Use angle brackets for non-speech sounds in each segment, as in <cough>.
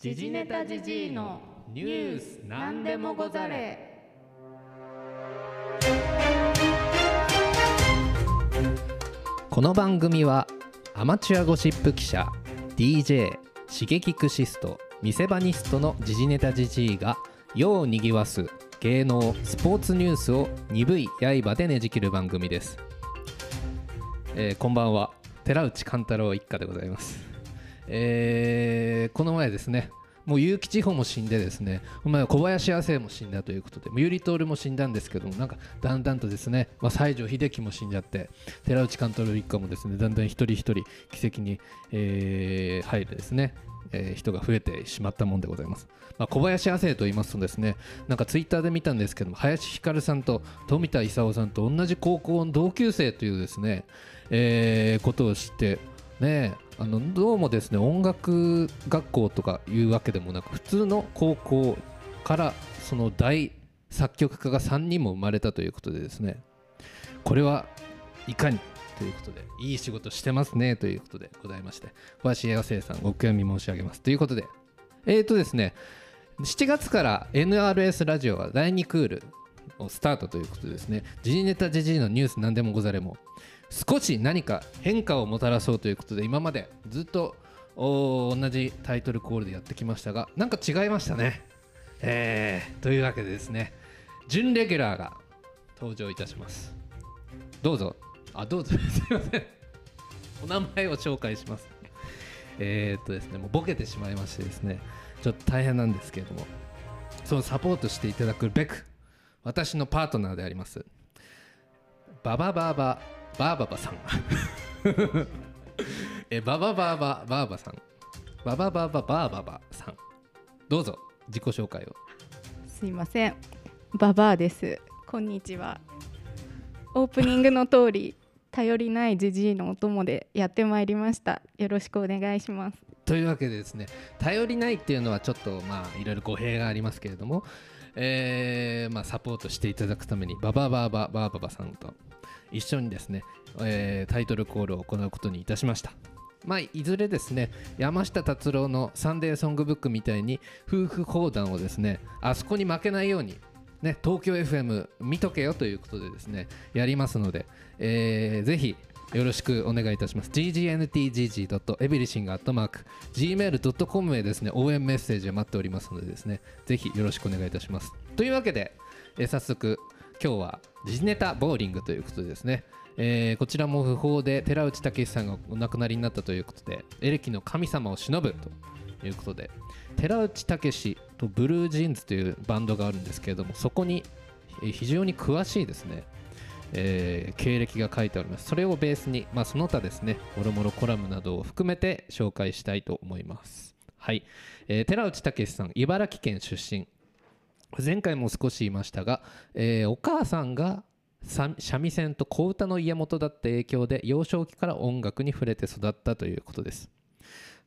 時事ネタじじいのニュースなんでもござれ。この番組はアマチュアゴシップ記者 DJ 刺激クシスト見せ場ニストの時事ネタじじいが世をにぎわす芸能スポーツニュースを鈍い刃でねじ切る番組です、えーこんばんは。寺内貫太郎一家でございます、えーこの前ですねもう結城地方も死んでですねお前小林亜生も死んだということでゆり徹も死んだんですけどもなんかだんだんとですね、まあ、西城秀樹も死んじゃって寺内貫太郎一家もですねだんだん一人一人奇跡に、えー入るですね、え人が増えてしまったもんでございます、まあ、小林亜生と言いますとですねなんかツイッターで見たんですけども林ひかるさんと富田勲さんと同じ高校の同級生というですね、えーことを知ってねあのどうもですね音楽学校とかいうわけでもなく普通の高校からその大作曲家が3人も生まれたということでですねこれはいかにということでいい仕事してますねということでございまして小林康生さんお悔やみ申し上げますということでえーとですね7月から NRS ラジオは第2クールをスタートということでですね時事ネタ時事のニュース何でもござれも少し何か変化をもたらそうということで今までずっと同じタイトルコールでやってきましたがなんか違いましたね。えー、というわけでですね。準レギュラーが登場いたします。どうぞ。あどうぞ。<laughs> すいません。お名前を紹介します。えー、っとですねもうボケてしまいましてですね。ちょっと大変なんですけれども。そのサポートしていただくべく私のパートナーであります。バババババーババさん。<laughs> えバババーババーバさん。バババーババーババさん。どうぞ自己紹介を。すいません。ババアです。こんにちは。オープニングの通り頼りないジジイのお供でやってまいりました。よろしくお願いします。というわけでですね頼りないっていうのはちょっとまあいろいろ語弊がありますけれども、えーまあ、サポートしていただくためにバババーババババさんと一緒にですね、えータイトルコールを行うことにいたしました。まあ、いずれですね山下達郎の「サンデーソングブック」みたいに夫婦砲弾をですねあそこに負けないように、ね、東京 FM 見とけよということでですねやりますので、えーぜひよろしくお願いいたします。ggntgg.everything.gmail.com へですね応援メッセージを待っておりますのでですねぜひよろしくお願いいたします。というわけで、え早速今日は時事ネタボーリングということでですね、えーこちらも訃報で寺内武さんがお亡くなりになったということでエレキの神様を忍ぶということで寺内武とブルージーンズというバンドがあるんですけれどもそこに非常に詳しいですねえー経歴が書いてあります。それをベースに、まあ、その他ですねもろもろコラムなどを含めて紹介したいと思います。はい、えー寺内武さん茨城県出身。前回も少し言いましたが、えーお母さんが三味線と小唄の家元だった影響で幼少期から音楽に触れて育ったということです。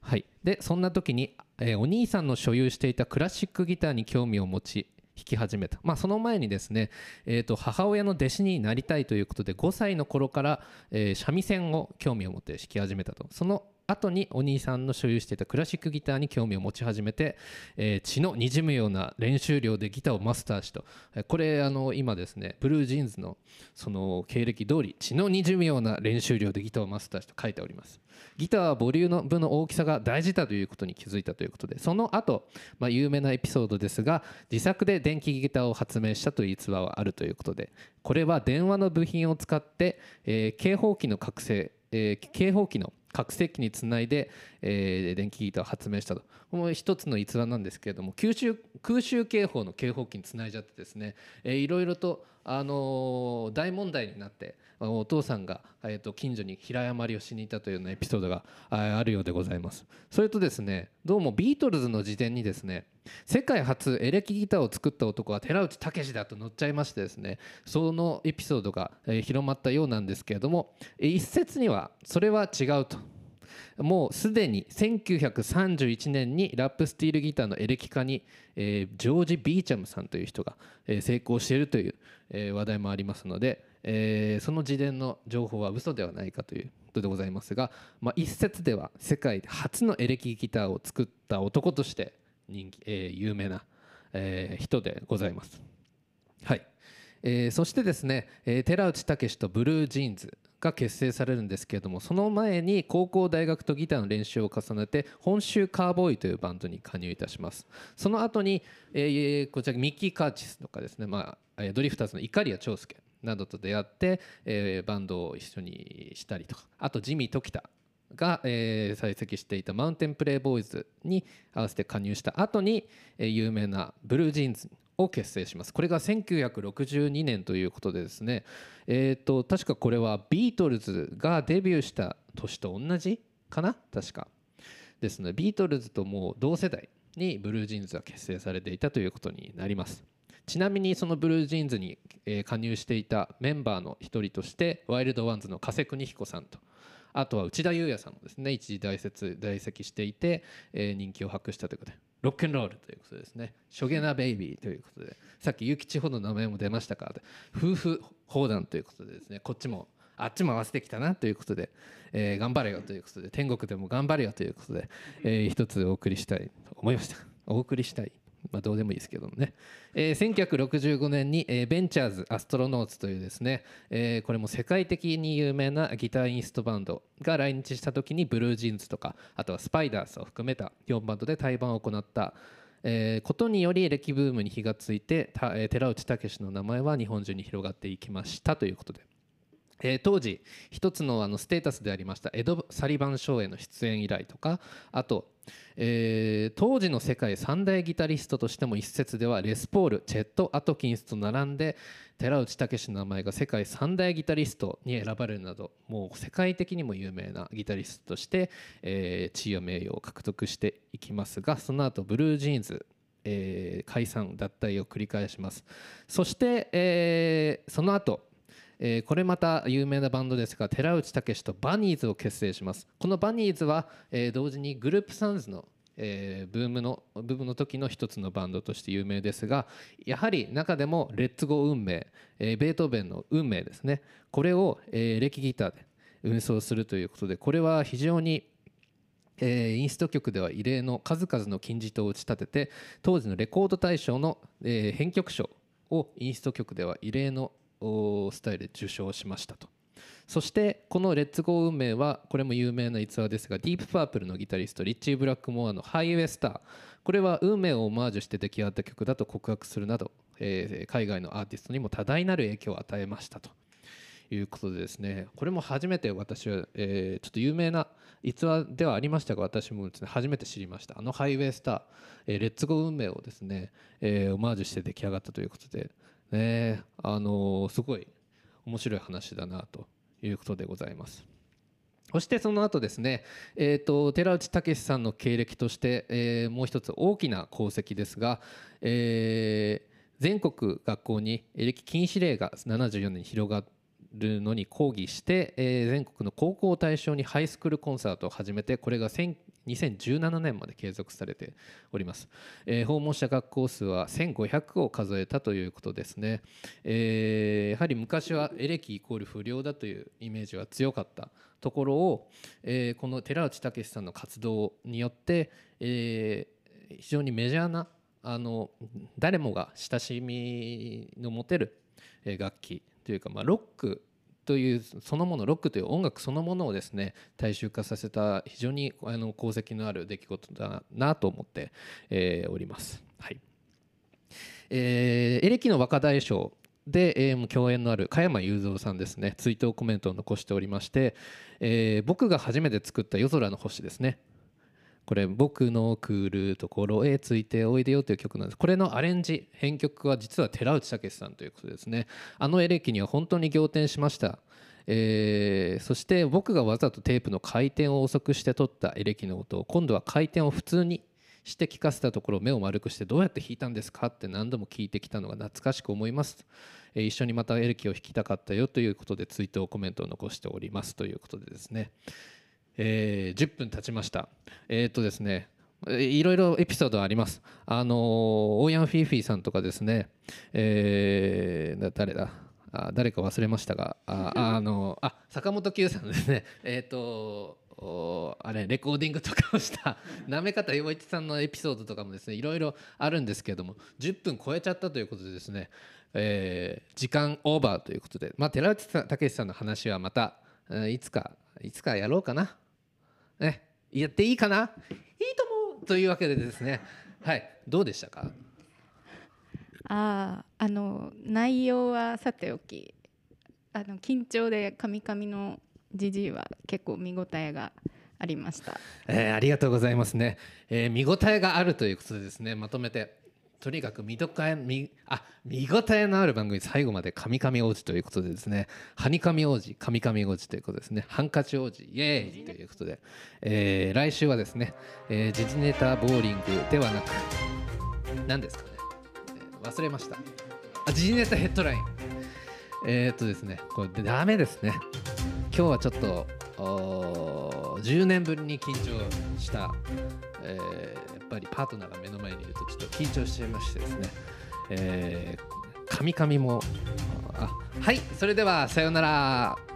はい、でそんな時に、えーお兄さんの所有していたクラシックギターに興味を持ち弾き始めた、まあ、その前にですね、えー、と母親の弟子になりたいということで5歳の頃から、えー三味線を興味を持って弾き始めたと。その後にお兄さんの所有していたクラシックギターに興味を持ち始めて、えー血の滲むような練習量でギターをマスターしとえこれあの今ですねブルージーンズのその経歴通り血の滲むような練習量でギターをマスターしと書いております。ギターはボリュームの大きさが大事だということに気づいたということでその後、まあ有名なエピソードですが自作で電気ギターを発明したという逸話はあるということでこれは電話の部品を使って、えー警報器の覚醒、えー警報器の拡声器につないで、えー電気ギターを発明したと。この一つの逸話なんですけれども空襲空襲警報の警報器につないじゃってですね、えーいろいろと、あの大問題になってお父さんが、えー、と近所に平謝りをしに行ったというようなエピソードがああるようでございます。それとですねどうもビートルズの辞典にですね世界初エレキギターを作った男は寺内武だと載っちゃいましてですねそのエピソードが、えー広まったようなんですけれどもえー一説にはそれは違うと。もうすでに1931年にラップスティールギターのエレキ化に、えージョージ・ビーチャムさんという人が、えー成功しているという、えー話題もありますので、えーその自伝の情報は嘘ではないかということでございますが、まあ、一説では世界初のエレキギターを作った男として、人気、えー有名な、えー人でございます。はいえーそしてですね、えー寺内武とブルージーンズが結成されるんですけれどもその前に高校大学とギターの練習を重ねて本州カーボーイというバンドに加入いたします。その後に、えーこちらミッキー・カーチスとかですね、まあ、ドリフターズの碇谷長介などと出会って、えーバンドを一緒にしたりとか。あとジミー・時田が、えー在籍していたマウンテンプレイボーイズに合わせて加入した後に、えー有名なブルージーンズにを結成します。これが1962年ということでですね。えー、と確かこれはビートルズがデビューした年と同じかな？確か。ですのでビートルズともう同世代にブルージーンズは結成されていたということになります。ちなみにそのブルージーンズに、加入していたメンバーの一人としてワイルドワンズの加瀬邦彦さんと。あとは内田裕也さんもですね一時在籍在籍していて、え人気を博したということで。ロックンロールということですね。しょげなベイビーということで。さっきゆき地方の名前も出ましたから夫婦砲弾ということでですね。こっちもあっちも合わせてきたなということで、えー頑張れよということで天国でも頑張れよということで、えー一つお送りしたいと思いました。お送りしたい。まあどうでもいいですけどもね、えー1965年に、えーベンチャーズ・アストロノーツというですね、えーこれも世界的に有名なギターインストバンドが来日した時にブルージーンズとかあとはスパイダースを含めた4バンドで対バンを行ったえーことにより歴ブームに火がついてた、えー寺内武の名前は日本中に広がっていきましたということで、えー当時一つのあのステータスでありましたエド・サリバン賞への出演依頼とかあと、えー当時の世界三大ギタリストとしても一説ではレスポールチェット・アトキンスと並んで寺内武の名前が世界三大ギタリストに選ばれるなどもう世界的にも有名なギタリストとして、えー地位や名誉を獲得していきますがその後ブルージーンズえー解散脱退を繰り返します。そして、えーその後えーこれまた有名なバンドですが寺内武とバニーズを結成します。このバニーズは、えー同時にグループサンズの、えーブームのブームの時の一つのバンドとして有名ですがやはり中でも「レッツゴー運命」えーベートーベンの「運命」ですね。これを、えーエレキギターで運送するということでこれは非常にえーインスト曲では異例の数々の金字塔を打ち立てて当時のレコード大賞の、えー編曲賞をインスト曲では異例のスタイルで受賞しましたと。そしてこの「レッツゴー運命」はこれも有名な逸話ですがディープパープルのギタリストリッチー・ブラックモアの「ハイウェイスター」これは運命をオマージュして出来上がった曲だと告白するなど、えー海外のアーティストにも多大なる影響を与えましたと。いうことでですねこれも初めて私は、えーちょっと有名な逸話ではありましたが私もですね初めて知りました。あのハイウェイスター、えーレッツゴー運命をですね、えーオマージュして出来上がったということでねあのすごい面白い話だなということでございます。そしてその後ですね、えー、と寺内武さんの経歴として、えーもう一つ大きな功績ですが、えー全国学校にエレキ禁止令が74年に広がってるのに抗議して、えー全国の高校を対象にハイスクールコンサートを始めてこれが2017年まで継続されております、えー訪問した学校数は1500を数えたということですね、えーやはり昔はエレキイコール不良だというイメージは強かったところを、えーこの寺内武さんの活動によって、えー非常にメジャーなあの誰もが親しみの持てるえー楽器というか、まあ、ロックというそのものロックという音楽そのものをですね大衆化させた非常にあの功績のある出来事だなと思って、えーおります。はい。えーエレキの若大将で、えー共演のある加山雄三さんですね。追悼コメントを残しておりまして、えー僕が初めて作った夜空の星ですね。これ「僕の来るところへついておいでよ」という曲なんです。これのアレンジ編曲は実は寺内武さんということですね。あのエレキには本当に仰天しました。えーそして僕がわざとテープの回転を遅くして撮ったエレキの音を今度は回転を普通にして聞かせたところ目を丸くしてどうやって弾いたんですかって何度も聞いてきたのが懐かしく思います、えー一緒にまたエレキを弾きたかったよということで追悼コメントを残しております。ということでですね。えー10分経ちました。えーっとですね、えーいろいろエピソードあります。あのーオーヤン・フィーフィーさんとかですね、えーだ誰だ？あ誰か忘れましたが、ああ <laughs> あのあ坂本九さんですね、えーっとおあれレコーディングとかをしたなめ方陽一さんのエピソードとかもですねいろいろあるんですけども10分超えちゃったということでですね、えー時間オーバーということで、まあ、寺内武さんの話はまた、えーいつかいつかやろうかな、ね、やっていいかな？いいと思うというわけでですね。はいどうでしたか？あああの内容はさておきあの緊張でカミカミのじじいは結構見応えがありました。えーありがとうございますね、えー見応えがあるということでですねまとめてとにかく見どかえ見あ見応えのある番組最後まで神々王子ということでですね。ハニカミ王子神々王子ということですね。ハンカチ王子イエーイということで、えー来週はですね、えー時事ネタボーリングではなく何ですかね、えー忘れました。あ時事ネタヘッドライン。えーっとですねこれダメですね。今日はちょっと10年ぶりに緊張した、えーやっぱりパートナーが目の前にいるとちょっと緊張しちゃいましてですね、えー、カミカミもあはいそれではさようなら。